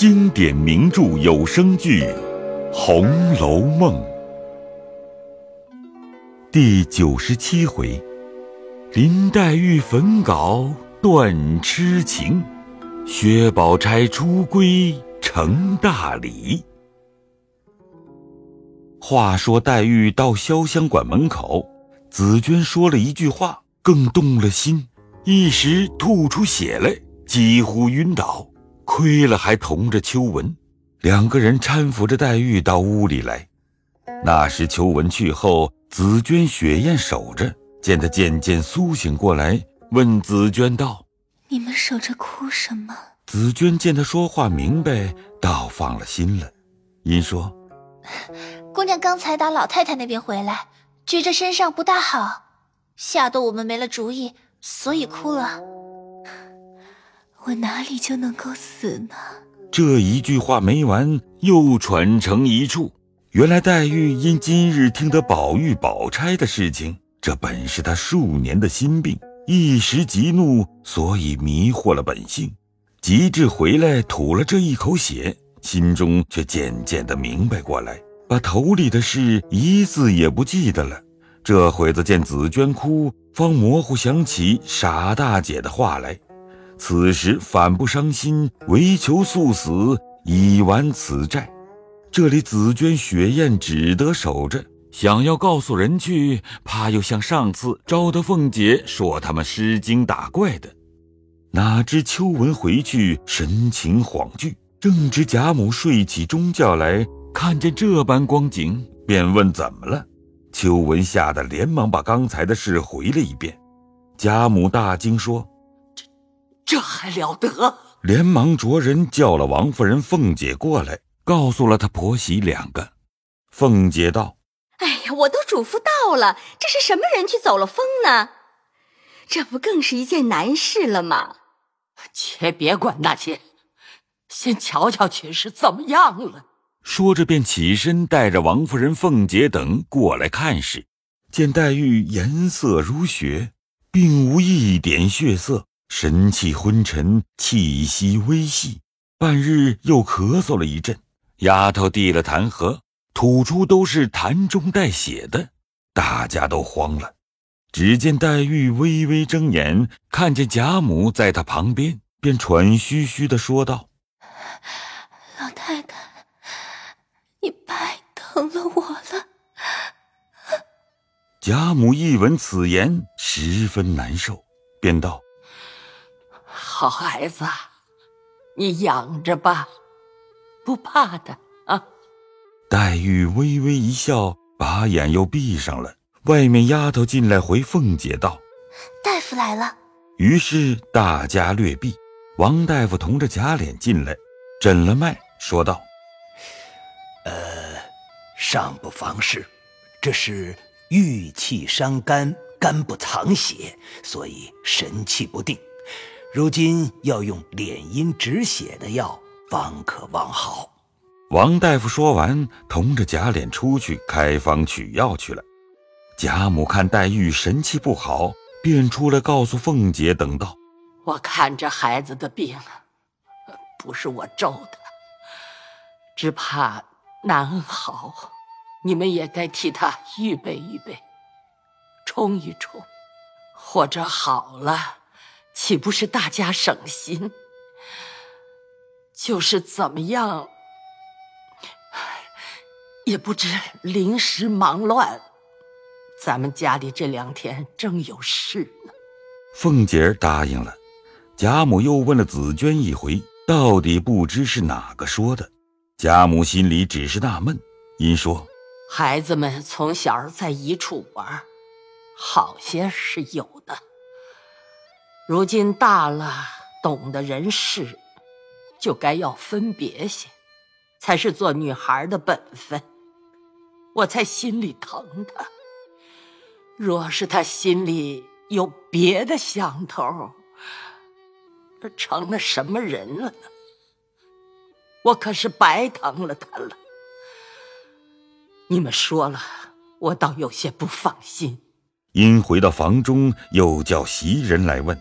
经典名著有声剧《红楼梦》第九十七回：林黛玉焚稿断痴情，薛宝钗出闺成大礼。话说黛玉到潇湘馆门口，紫娟说了一句话，更动了心，一时吐出血来，几乎晕倒。亏了还同着秋文，两个人搀扶着黛玉到屋里来。那时秋文去后，紫娟、雪雁守着，见她渐渐苏醒过来，问紫娟道：“你们守着哭什么？”紫娟见她说话明白，倒放了心了，因说：“姑娘刚才打老太太那边回来，觉着身上不大好，吓得我们没了主意，所以哭了。”我哪里就能够死呢？这一句话没完，又传成一处。原来黛玉因今日听得宝玉、宝钗的事情，这本是她数年的心病，一时急怒，所以迷惑了本性。及至回来吐了这一口血，心中却渐渐的明白过来，把头里的事一字也不记得了。这会子见紫娟哭，方模糊想起傻大姐的话来。此时反不伤心，唯求速死以完此债。这里紫娟、雪雁只得守着，想要告诉人去，怕又像上次招得凤姐说他们失惊打怪的。哪知秋纹回去神情恍惧，正值贾母睡起中觉来，看见这般光景，便问怎么了。秋纹吓得连忙把刚才的事回了一遍。贾母大惊说。这还了得！连忙着人叫了王夫人、凤姐过来，告诉了她婆媳两个。凤姐道：“哎呀，我都嘱咐到了，这是什么人去走了风呢？这不更是一件难事了吗？且别管那些，先瞧瞧去是怎么样了。”说着便起身，带着王夫人、凤姐等过来看时，见黛玉颜色如雪，并无一点血色。神气昏沉，气息微细，半日又咳嗽了一阵。丫头递了痰盒，吐出都是痰中带血的，大家都慌了。只见黛玉微微睁眼，看见贾母在她旁边，便喘吁吁的说道：“老太太，你白疼了我了。”贾母一闻此言，十分难受，便道。好孩子，你养着吧，不怕的啊。黛玉微微一笑，把眼又闭上了。外面丫头进来回凤姐道：“大夫来了。”于是大家略避。王大夫同着贾琏进来，诊了脉，说道：“呃，尚不妨事，这是郁气伤肝，肝不藏血，所以神气不定。”如今要用敛阴止血的药，方可望好。王大夫说完，同着贾琏出去开方取药去了。贾母看黛玉神气不好，便出来告诉凤姐等道：“我看这孩子的病，不是我咒的，只怕难好。你们也该替他预备预备，冲一冲，或者好了。”岂不是大家省心？就是怎么样，也不知临时忙乱。咱们家里这两天正有事呢。凤姐儿答应了。贾母又问了紫娟一回，到底不知是哪个说的。贾母心里只是纳闷，因说：“孩子们从小在一处玩，好些是有的。”如今大了，懂得人事，就该要分别些，才是做女孩的本分。我才心里疼他。若是他心里有别的想头，成了什么人了呢？我可是白疼了他了。你们说了，我倒有些不放心。因回到房中，又叫袭人来问。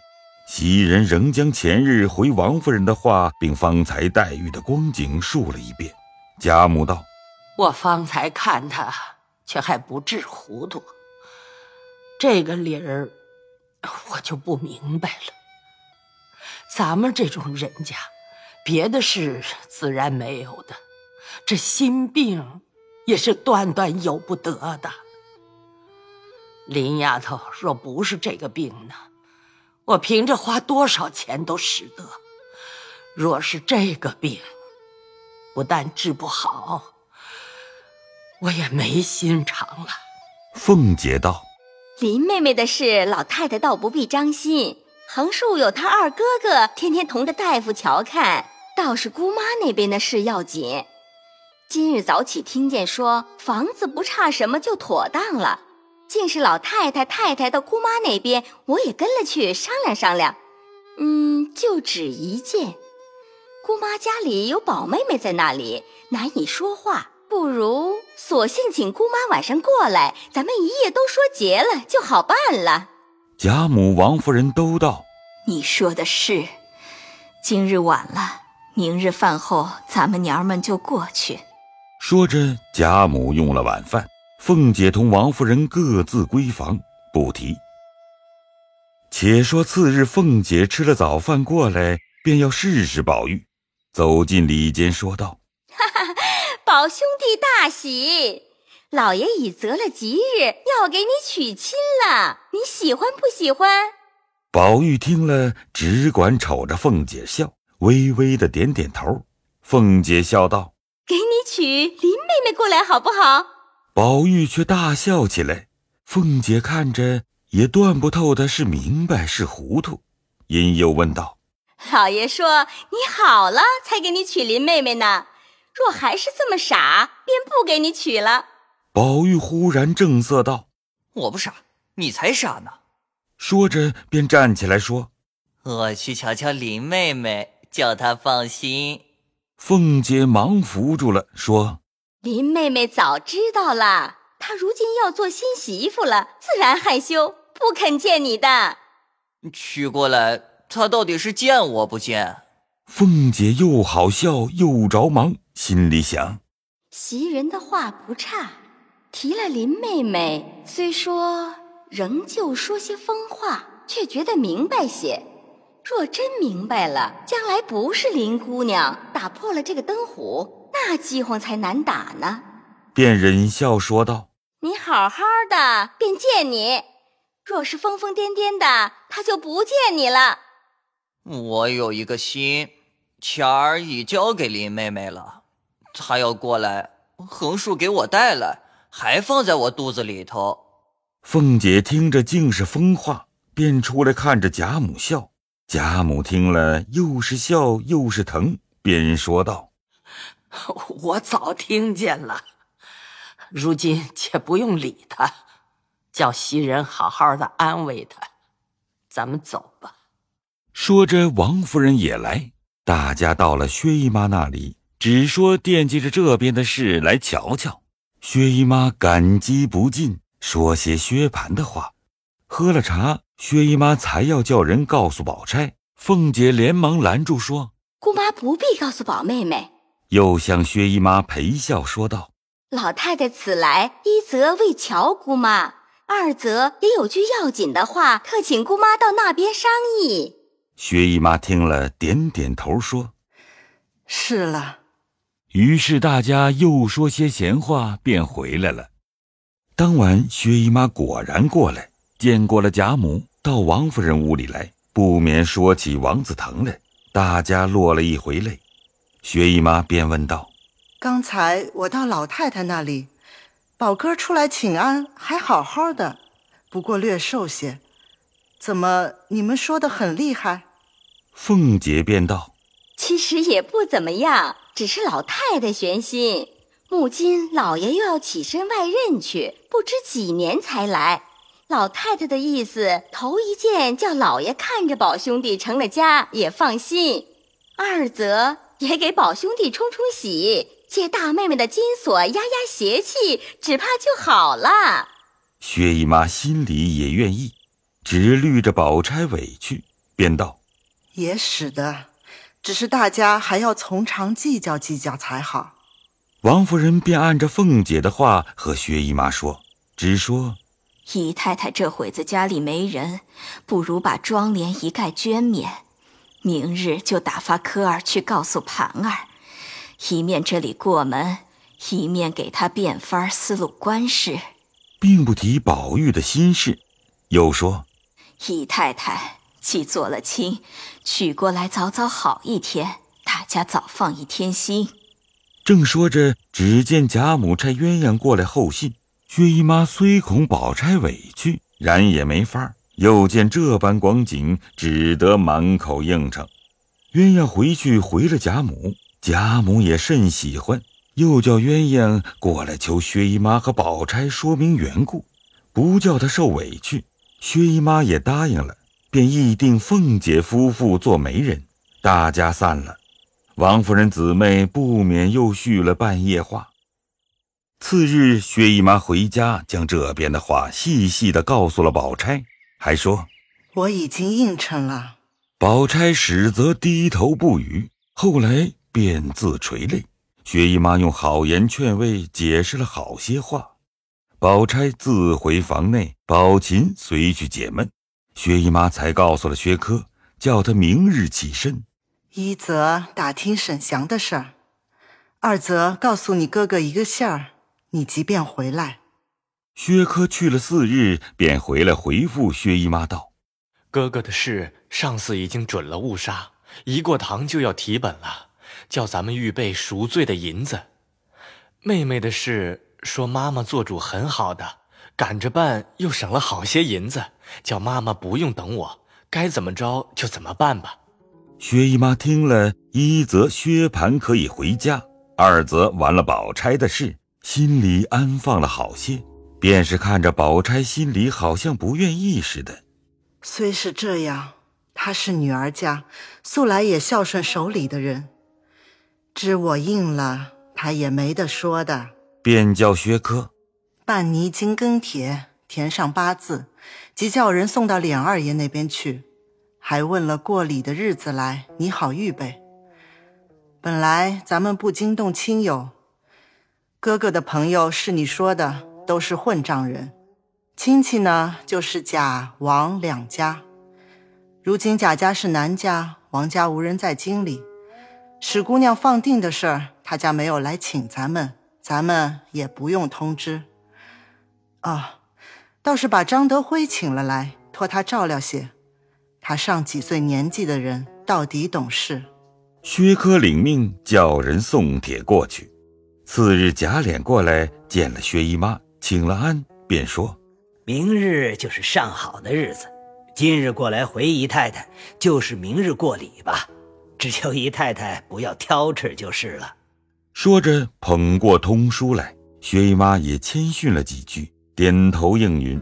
袭人仍将前日回王夫人的话，并方才黛玉的光景述了一遍。贾母道：“我方才看他，却还不至糊涂。这个理儿，我就不明白了。咱们这种人家，别的事自然没有的，这心病也是断断有不得的。林丫头若不是这个病呢？”我凭着花多少钱都使得。若是这个病，不但治不好，我也没心肠了。凤姐道：“林妹妹的事，老太太倒不必张心。横竖有她二哥哥，天天同着大夫瞧看，倒是姑妈那边的事要紧。今日早起听见说房子不差什么，就妥当了。”竟是老太太、太太到姑妈那边，我也跟了去商量商量。嗯，就只一件，姑妈家里有宝妹妹在那里，难以说话，不如索性请姑妈晚上过来，咱们一夜都说结了，就好办了。贾母、王夫人都道：“你说的是，今日晚了，明日饭后，咱们娘们就过去。”说着，贾母用了晚饭。凤姐同王夫人各自闺房，不提。且说次日，凤姐吃了早饭过来，便要试试宝玉，走进里间，说道：“哈哈，宝兄弟大喜，老爷已择了吉日，要给你娶亲了，你喜欢不喜欢？”宝玉听了，只管瞅着凤姐笑，微微的点点头。凤姐笑道：“给你娶林妹妹过来，好不好？”宝玉却大笑起来，凤姐看着也断不透的是明白是糊涂，因又问道：“老爷说你好了才给你娶林妹妹呢，若还是这么傻，便不给你娶了。”宝玉忽然正色道：“我不傻，你才傻呢。”说着便站起来说：“我去瞧瞧林妹妹，叫她放心。”凤姐忙扶住了，说。林妹妹早知道了，她如今要做新媳妇了，自然害羞，不肯见你的。娶过来，她到底是见我不见？凤姐又好笑又着忙，心里想：袭人的话不差，提了林妹妹，虽说仍旧说些疯话，却觉得明白些。若真明白了，将来不是林姑娘打破了这个灯壶。那饥荒才难打呢，便忍笑说道：“你好好的，便见你；若是疯疯癫癫的，他就不见你了。”我有一个心，钱儿已交给林妹妹了，她要过来，横竖给我带来，还放在我肚子里头。凤姐听着竟是疯话，便出来看着贾母笑。贾母听了，又是笑又是疼，便说道。我早听见了，如今且不用理他，叫袭人好好的安慰他。咱们走吧。说着，王夫人也来，大家到了薛姨妈那里，只说惦记着这边的事来瞧瞧。薛姨妈感激不尽，说些薛蟠的话。喝了茶，薛姨妈才要叫人告诉宝钗。凤姐连忙拦住，说：“姑妈不必告诉宝妹妹。”又向薛姨妈陪笑说道：“老太太此来，一则为乔姑妈，二则也有句要紧的话，特请姑妈到那边商议。”薛姨妈听了，点点头说：“是了。”于是大家又说些闲话，便回来了。当晚，薛姨妈果然过来，见过了贾母，到王夫人屋里来，不免说起王子腾来，大家落了一回泪。薛姨妈便问道：“刚才我到老太太那里，宝哥出来请安，还好好的，不过略瘦些。怎么你们说的很厉害？”凤姐便道：“其实也不怎么样，只是老太太悬心。母亲老爷又要起身外任去，不知几年才来。老太太的意思，头一件叫老爷看着宝兄弟成了家也放心；二则……”也给宝兄弟冲冲喜，借大妹妹的金锁压压邪气，只怕就好了。薛姨妈心里也愿意，只虑着宝钗委屈，便道：“也使得，只是大家还要从长计较计较才好。”王夫人便按着凤姐的话和薛姨妈说，只说：“姨太太这会子家里没人，不如把妆奁一概捐免，明日就打发科儿去告诉盘儿，一面这里过门，一面给他变法思路官事，并不提宝玉的心事，又说：“姨太太既做了亲，娶过来早早好一天，大家早放一天心。”正说着，只见贾母差鸳鸯过来候信。薛姨妈虽恐宝钗委屈，然也没法又见这般光景，只得满口应承。鸳鸯回去回了贾母，贾母也甚喜欢，又叫鸳鸯过来求薛姨妈和宝钗说明缘故，不叫她受委屈。薛姨妈也答应了，便议定凤姐夫妇做媒人。大家散了。王夫人姊妹不免又叙了半夜话。次日，薛姨妈回家，将这边的话细细的告诉了宝钗，还说：“我已经应承了。”宝钗始则低头不语，后来便自垂泪。薛姨妈用好言劝慰，解释了好些话。宝钗自回房内，宝琴随去解闷。薛姨妈才告诉了薛科，叫他明日起身。一则打听沈祥的事儿，二则告诉你哥哥一个信儿，你即便回来。薛科去了四日，便回来回复薛姨妈道：“哥哥的事，上司已经准了误杀，一过堂就要提本了，叫咱们预备赎罪的银子。妹妹的事，说妈妈做主很好的，赶着办又省了好些银子，叫妈妈不用等我，该怎么着就怎么办吧。”薛姨妈听了一则薛蟠可以回家，二则完了宝钗的事，心里安放了好些。便是看着宝钗心里好像不愿意似的。虽是这样，她是女儿家，素来也孝顺手里的人，知我应了，她也没得说的。便叫薛科办泥金庚帖，填上八字，即叫人送到琏二爷那边去。还问了过礼的日子来，你好预备。本来咱们不惊动亲友，哥哥的朋友是你说的，都是混账人。亲戚呢，就是贾王两家。如今贾家是南家，王家无人在京里。史姑娘放定的事儿，他家没有来请咱们，咱们也不用通知。哦，倒是把张德辉请了来，托他照料些。他上几岁年纪的人，到底懂事。薛科领命，叫人送帖过去。次日，贾琏过来见了薛姨妈，请了安，便说：“明日就是上好的日子，今日过来回姨太太，就是明日过礼吧。只求姨太太不要挑吃就是了。”说着，捧过通书来。薛姨妈也谦逊了几句，点头应允。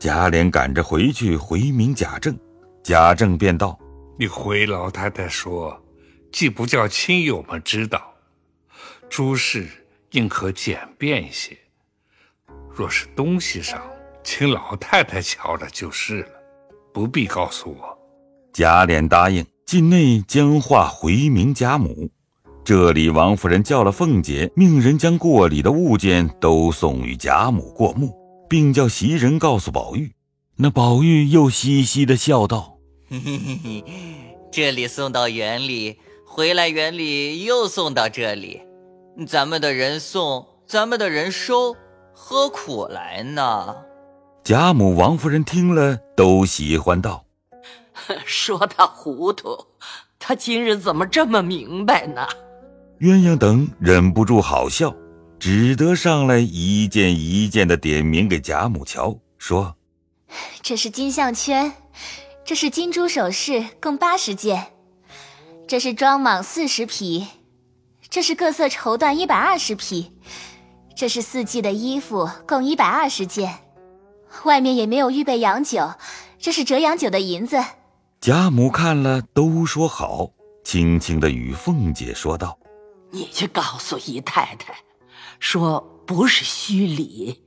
贾琏赶着回去回明贾政。贾政便道：“你回老太太说，既不叫亲友们知道，诸事应可简便些。若是东西上，请老太太瞧着就是了，不必告诉我。”贾琏答应，进内将话回明贾母。这里王夫人叫了凤姐，命人将过礼的物件都送与贾母过目，并叫袭人告诉宝玉。那宝玉又嘻嘻的笑道。嘿嘿嘿嘿，这里送到园里，回来园里又送到这里，咱们的人送，咱们的人收，何苦来呢？贾母、王夫人听了都喜欢道：“ 说他糊涂，他今日怎么这么明白呢？”鸳鸯等忍不住好笑，只得上来一件一件的点名给贾母瞧，说：“ 这是金项圈。”这是金珠首饰，共八十件；这是装蟒四十匹；这是各色绸缎一百二十匹；这是四季的衣服，共一百二十件。外面也没有预备洋酒，这是折洋酒的银子。贾母看了，都说好，轻轻的与凤姐说道：“你去告诉姨太太，说不是虚礼，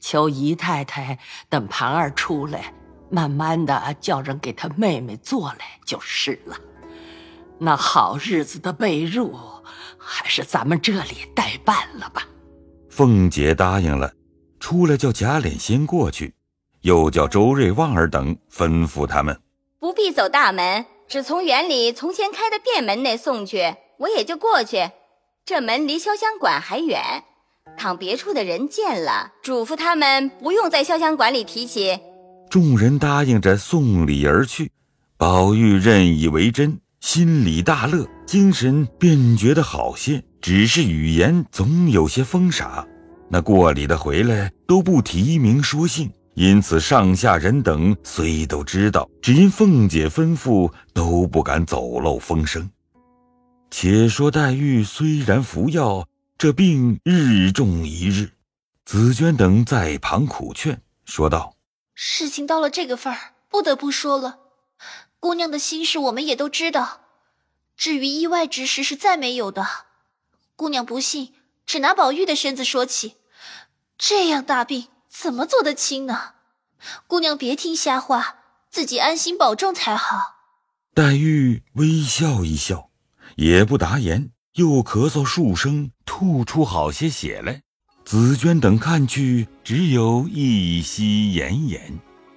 求姨太太等盘儿出来。”慢慢的叫人给她妹妹做来就是了。那好日子的被褥，还是咱们这里代办了吧。凤姐答应了，出来叫贾琏先过去，又叫周瑞、旺儿等吩咐他们不必走大门，只从园里从前开的便门内送去，我也就过去。这门离潇湘馆还远，倘别处的人见了，嘱咐他们不用在潇湘馆里提起。众人答应着送礼而去，宝玉任以为真，心里大乐，精神便觉得好些。只是语言总有些风傻，那过礼的回来都不提名说姓，因此上下人等虽都知道，只因凤姐吩咐，都不敢走漏风声。且说黛玉虽然服药，这病日重一日。紫娟等在旁苦劝，说道：“事情到了这个份儿，不得不说了。姑娘的心事我们也都知道，至于意外之事是再没有的。姑娘不信，只拿宝玉的身子说起，这样大病怎么做得轻呢？姑娘别听瞎话，自己安心保重才好。”黛玉微笑一笑。也不答言，又咳嗽数声，吐出好些血来。紫娟等看去，只有一息奄奄，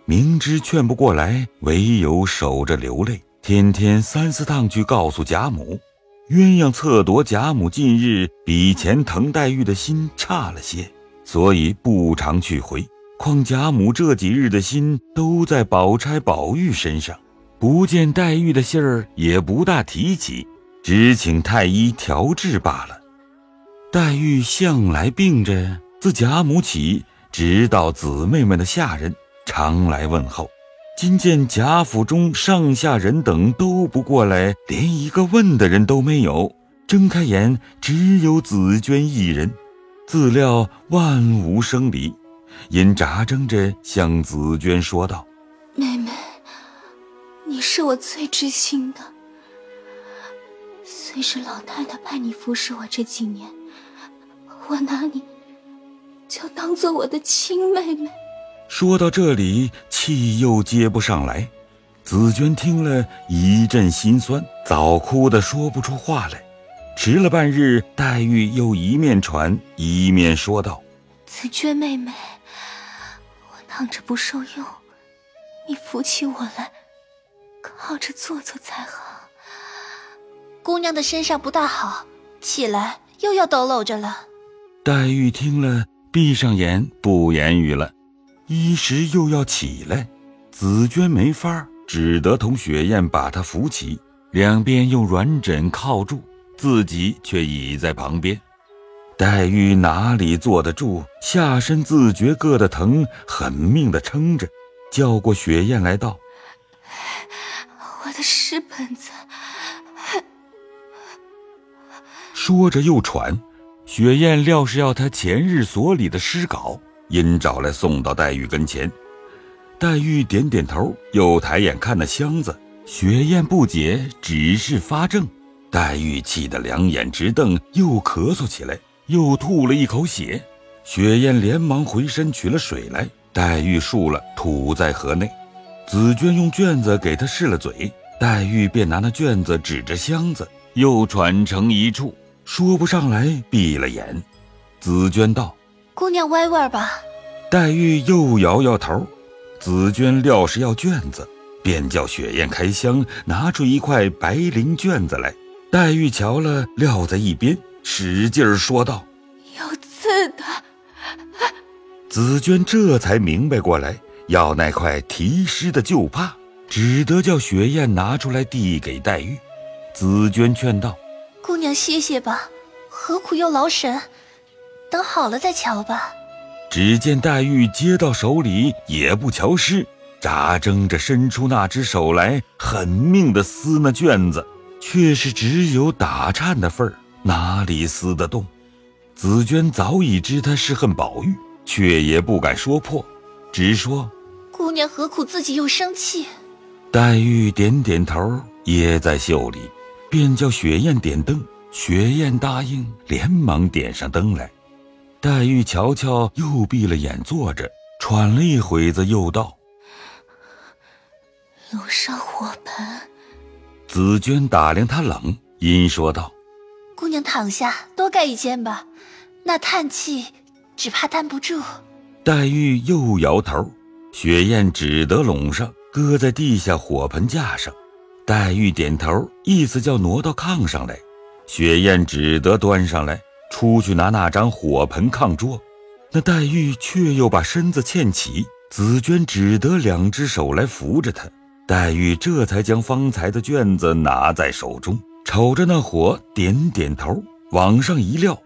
明知劝不过来，唯有守着流泪。天天三四趟去告诉贾母，鸳鸯侧夺贾母近日比前疼黛玉的心差了些，所以不常去回。况贾母这几日的心都在宝钗、宝玉身上，不见黛玉的信儿，也不大提起。只请太医调治罢了。黛玉向来病着，自贾母起，直到姊妹们的下人常来问候。今见贾府中上下人等都不过来，连一个问的人都没有。睁开眼，只有紫娟一人，自料万无生理，因眨睁着向紫娟说道：“妹妹，你是我最知心的。”虽是老太太派你服侍我这几年，我拿你就当做我的亲妹妹。说到这里，气又接不上来。紫娟听了一阵心酸，早哭得说不出话来。迟了半日，黛玉又一面传一面说道：“紫娟妹妹，我躺着不受用，你扶起我来，靠着坐坐才好。”姑娘的身上不大好，起来又要抖搂着了。黛玉听了，闭上眼不言语了。一时又要起来，紫娟没法，只得同雪雁把她扶起，两边用软枕靠住，自己却倚在旁边。黛玉哪里坐得住，下身自觉硌得疼，狠命的撑着，叫过雪雁来道：“我的诗本子。”说着又喘，雪雁料是要他前日所里的诗稿，因找来送到黛玉跟前。黛玉点点头，又抬眼看那箱子。雪雁不解，只是发怔。黛玉气得两眼直瞪，又咳嗽起来，又吐了一口血。雪雁连忙回身取了水来，黛玉漱了，吐在河内。紫娟用卷子给她试了嘴，黛玉便拿那卷子指着箱子，又喘成一处。说不上来，闭了眼。紫娟道：“姑娘歪歪吧。”黛玉又摇摇头。紫娟料是要卷子，便叫雪雁开箱，拿出一块白绫卷子来。黛玉瞧了，撂在一边，使劲说道：“有字的。”紫娟这才明白过来，要那块题诗的旧帕，只得叫雪雁拿出来递给黛玉。紫娟劝道。姑娘歇歇吧，何苦又劳神？等好了再瞧吧。只见黛玉接到手里，也不瞧诗，眨睁着伸出那只手来，狠命的撕那卷子，却是只有打颤的份儿，哪里撕得动？紫娟早已知他是恨宝玉，却也不敢说破，只说：“姑娘何苦自己又生气？”黛玉点点头，掖在袖里。便叫雪雁点灯，雪雁答应，连忙点上灯来。黛玉瞧瞧，又闭了眼坐着，喘了一会子，又道：“有上火盆。紫娟打量他冷，阴说道：“姑娘躺下，多盖一间吧。那叹气，只怕担不住。”黛玉又摇头，雪雁只得拢上，搁在地下火盆架上。黛玉点头，意思叫挪到炕上来。雪雁只得端上来，出去拿那张火盆炕桌。那黛玉却又把身子欠起，紫娟只得两只手来扶着她。黛玉这才将方才的卷子拿在手中，瞅着那火，点点头，往上一撂。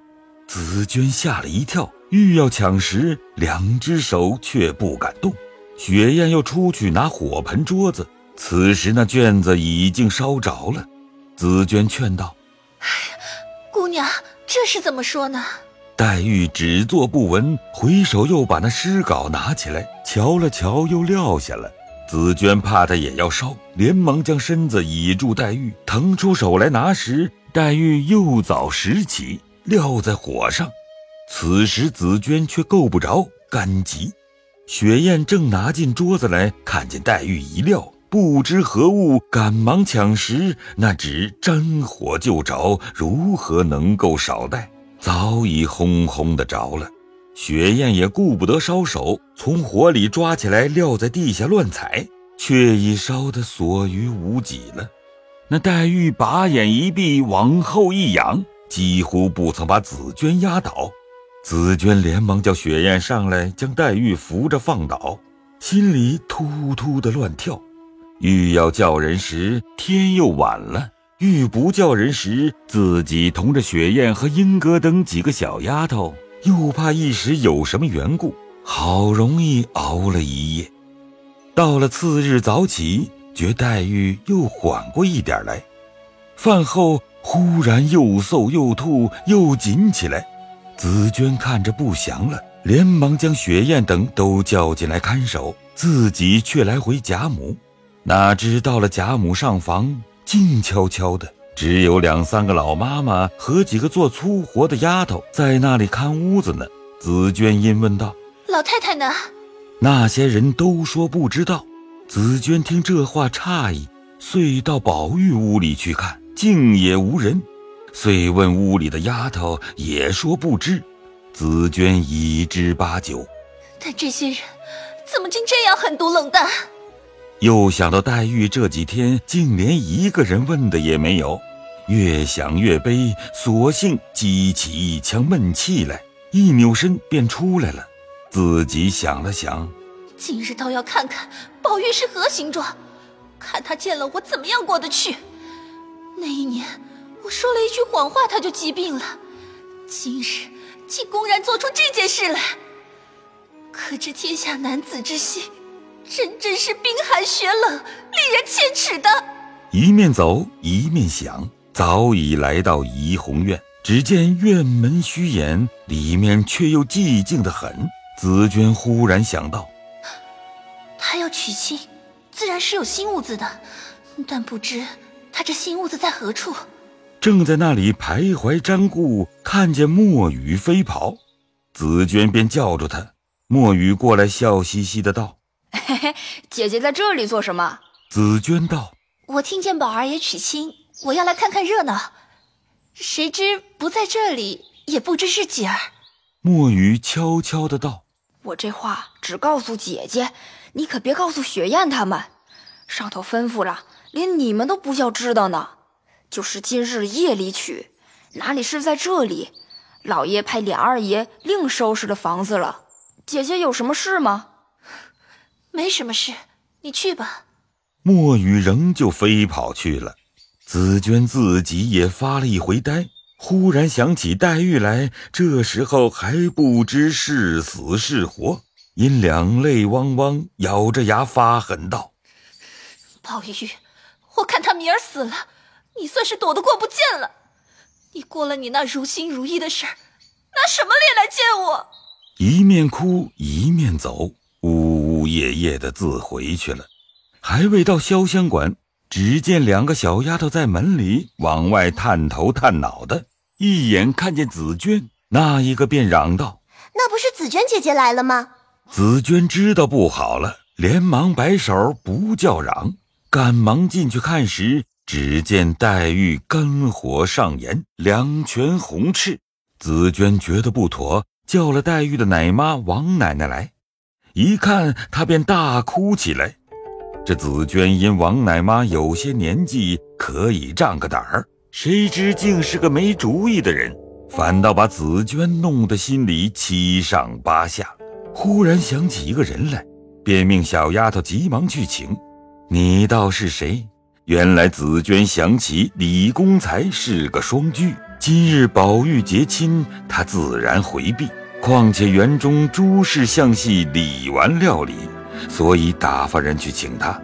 紫娟吓了一跳，欲要抢时，两只手却不敢动。雪雁又出去拿火盆桌子。此时那卷子已经烧着了，紫娟劝道：“哎呀，姑娘，这是怎么说呢？”黛玉只坐不闻，回手又把那诗稿拿起来瞧了瞧，又撂下了。紫娟怕他也要烧，连忙将身子倚住黛玉，腾出手来拿时，黛玉又早拾起，撂在火上。此时紫娟却够不着，干急。雪雁正拿进桌子来，看见黛玉一撂。不知何物，赶忙抢食，那纸沾火就着，如何能够少带？早已轰轰的着了。雪雁也顾不得烧手，从火里抓起来，撂在地下乱踩，却已烧得所余无几了。那黛玉把眼一闭，往后一仰，几乎不曾把紫娟压倒。紫娟连忙叫雪雁上来，将黛玉扶着放倒，心里突突的乱跳。欲要叫人时，天又晚了；欲不叫人时，自己同着雪雁和莺歌等几个小丫头，又怕一时有什么缘故，好容易熬了一夜。到了次日早起，觉黛玉又缓过一点来。饭后忽然又嗽又吐又紧起来，紫娟看着不祥了，连忙将雪雁等都叫进来看守，自己却来回贾母。哪知到了贾母上房，静悄悄的，只有两三个老妈妈和几个做粗活的丫头在那里看屋子呢。紫娟因问道：“老太太呢？”那些人都说不知道。紫娟听这话诧异，遂到宝玉屋里去看，竟也无人。遂问屋里的丫头，也说不知。紫娟已知八九，但这些人怎么竟这样狠毒冷淡？又想到黛玉这几天竟连一个人问的也没有，越想越悲，索性激起一腔闷气来，一扭身便出来了。自己想了想，今日倒要看看宝玉是何形状，看他见了我怎么样过得去。那一年我说了一句谎话，他就疾病了，今日竟公然做出这件事来，可知天下男子之心。真真是冰寒雪冷，令人切齿的。一面走一面想，早已来到怡红院，只见院门虚掩，里面却又寂静的很。紫娟忽然想到，他要娶亲，自然是有新屋子的，但不知他这新屋子在何处。正在那里徘徊瞻顾，看见墨雨飞跑，紫娟便叫住他。墨雨过来，笑嘻嘻的道。嘿嘿，姐姐在这里做什么？紫娟道：“我听见宝儿也娶亲，我要来看看热闹。谁知不在这里，也不知是几儿。”墨鱼悄悄的道：“我这话只告诉姐姐，你可别告诉雪雁他们。上头吩咐了，连你们都不叫知道呢。就是今日夜里娶，哪里是在这里？老爷派琏二爷另收拾了房子了。姐姐有什么事吗？”没什么事，你去吧。墨雨仍旧飞跑去了，紫娟自己也发了一回呆，忽然想起黛玉来，这时候还不知是死是活，因两泪汪汪，咬着牙发狠道：“宝玉，我看他明儿死了，你算是躲得过不见了。你过了你那如心如意的事儿，拿什么脸来见我？”一面哭一面走。呜呜咽咽的自回去了，还未到潇湘馆，只见两个小丫头在门里往外探头探脑的，一眼看见紫娟，那一个便嚷道：“那不是紫娟姐姐来了吗？”紫娟知道不好了，连忙摆手不叫嚷。赶忙进去看时，只见黛玉肝火上炎，两拳红赤。紫娟觉得不妥，叫了黛玉的奶妈王奶奶来，一看她便大哭起来。这紫娟因王奶妈有些年纪，可以仗个胆儿，谁知竟是个没主意的人，反倒把紫娟弄得心里七上八下。忽然想起一个人来，便命小丫头急忙去请。你道是谁？原来紫娟想起李公才是个双居，今日宝玉结亲，她自然回避。况且园中诸事向系李纨料理，所以打发人去请他。